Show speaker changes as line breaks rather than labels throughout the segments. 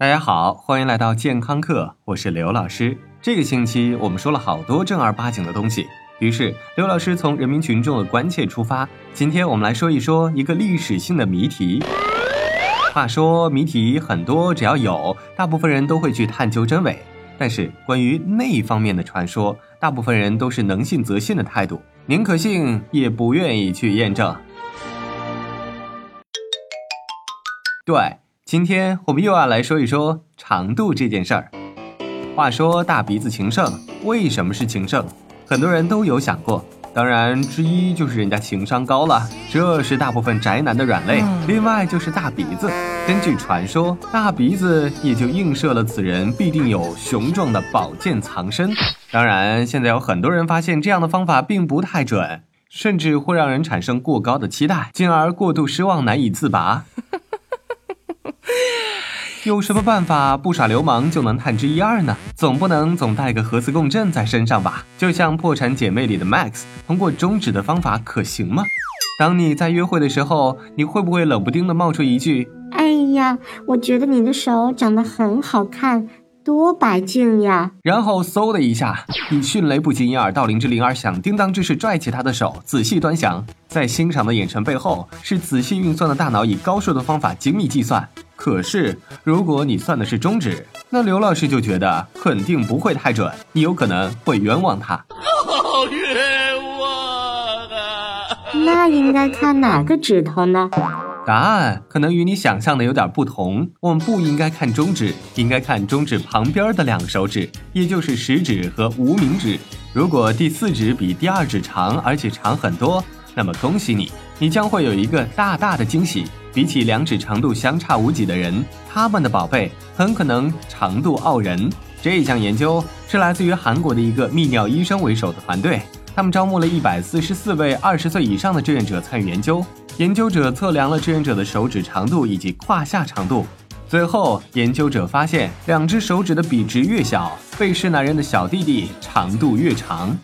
大家好，欢迎来到健康课，我是刘老师。这个星期我们说了好多正儿八经的东西，于是刘老师从人民群众的关切出发，今天我们来说一说一个历史性的谜题。话说谜题很多，只要有，大部分人都会去探究真伪。但是关于那一方面的传说，大部分人都是能信则信的态度，宁可信也不愿意去验证。对。今天我们又要来说一说长度这件事儿。话说大鼻子情圣为什么是情圣？很多人都有想过。当然，之一就是人家情商高了，这是大部分宅男的软肋。另外就是大鼻子，根据传说，大鼻子也就映射了此人必定有雄壮的宝剑藏身。当然，现在有很多人发现这样的方法并不太准，甚至会让人产生过高的期待，进而过度失望，难以自拔。有什么办法不耍流氓就能探知一二呢？总不能总带个核磁共振在身上吧？就像《破产姐妹》里的 Max，通过中指的方法可行吗？当你在约会的时候，你会不会冷不丁的冒出一句：“
哎呀，我觉得你的手长得很好看。”多白净呀！
然后嗖的一下，以迅雷不及掩耳盗铃之铃而响叮当之势拽起他的手，仔细端详，在欣赏的眼神背后是仔细运算的大脑，以高数的方法精密计算。可是，如果你算的是中指，那刘老师就觉得肯定不会太准，你有可能会冤枉他。好冤
枉啊！那应该看哪个指头呢？
答案可能与你想象的有点不同。我们不应该看中指，应该看中指旁边的两个手指，也就是食指和无名指。如果第四指比第二指长，而且长很多，那么恭喜你，你将会有一个大大的惊喜。比起两指长度相差无几的人，他们的宝贝很可能长度傲人。这项研究是来自于韩国的一个泌尿医生为首的团队，他们招募了一百四十四位二十岁以上的志愿者参与研究。研究者测量了志愿者的手指长度以及胯下长度，最后研究者发现，两只手指的比值越小，被试男人的小弟弟长度越长。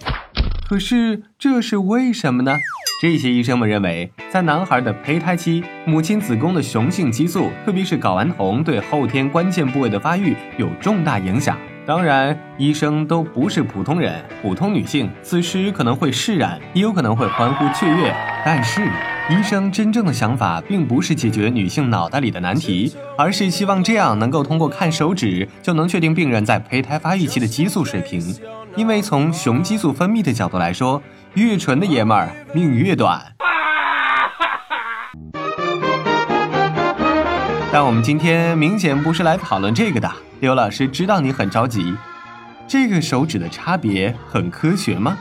可是这是为什么呢？这些医生们认为，在男孩的胚胎期，母亲子宫的雄性激素，特别是睾丸酮，对后天关键部位的发育有重大影响。当然，医生都不是普通人，普通女性此时可能会释然，也有可能会欢呼雀跃，但是。医生真正的想法并不是解决女性脑袋里的难题，而是希望这样能够通过看手指就能确定病人在胚胎发育期的激素水平。因为从雄激素分泌的角度来说，越纯的爷们儿命越短。但我们今天明显不是来讨论这个的。刘老师知道你很着急，这个手指的差别很科学吗？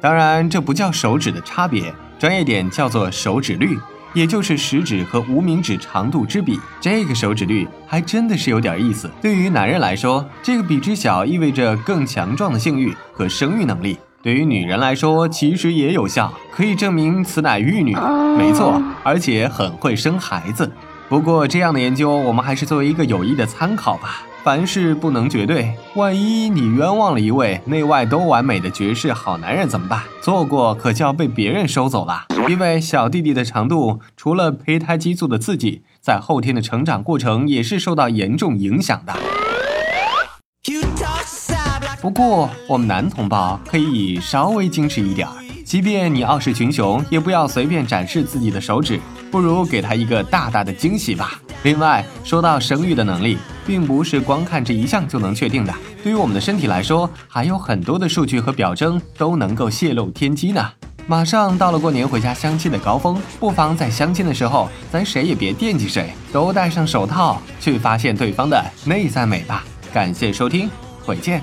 当然，这不叫手指的差别。专业点叫做手指率，也就是食指和无名指长度之比。这个手指率还真的是有点意思。对于男人来说，这个比值小意味着更强壮的性欲和生育能力；对于女人来说，其实也有效，可以证明此乃玉女。没错，而且很会生孩子。不过这样的研究，我们还是作为一个有益的参考吧。凡事不能绝对，万一你冤枉了一位内外都完美的绝世好男人怎么办？错过可就要被别人收走了。因为小弟弟的长度，除了胚胎激素的刺激，在后天的成长过程也是受到严重影响的。不过我们男同胞可以稍微矜持一点儿。即便你傲视群雄，也不要随便展示自己的手指，不如给他一个大大的惊喜吧。另外，说到生育的能力，并不是光看这一项就能确定的。对于我们的身体来说，还有很多的数据和表征都能够泄露天机呢。马上到了过年回家相亲的高峰，不妨在相亲的时候，咱谁也别惦记谁，都戴上手套去发现对方的内在美吧。感谢收听，回见。